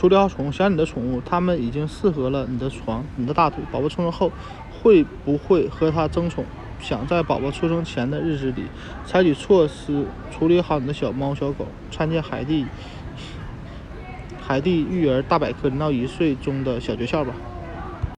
处理好宠物，想你的宠物，它们已经适合了你的床、你的大腿。宝宝出生后，会不会和它争宠？想在宝宝出生前的日子里，采取措施处理好你的小猫小狗。参见海蒂海蒂育儿大百科零到一岁中的小诀窍吧。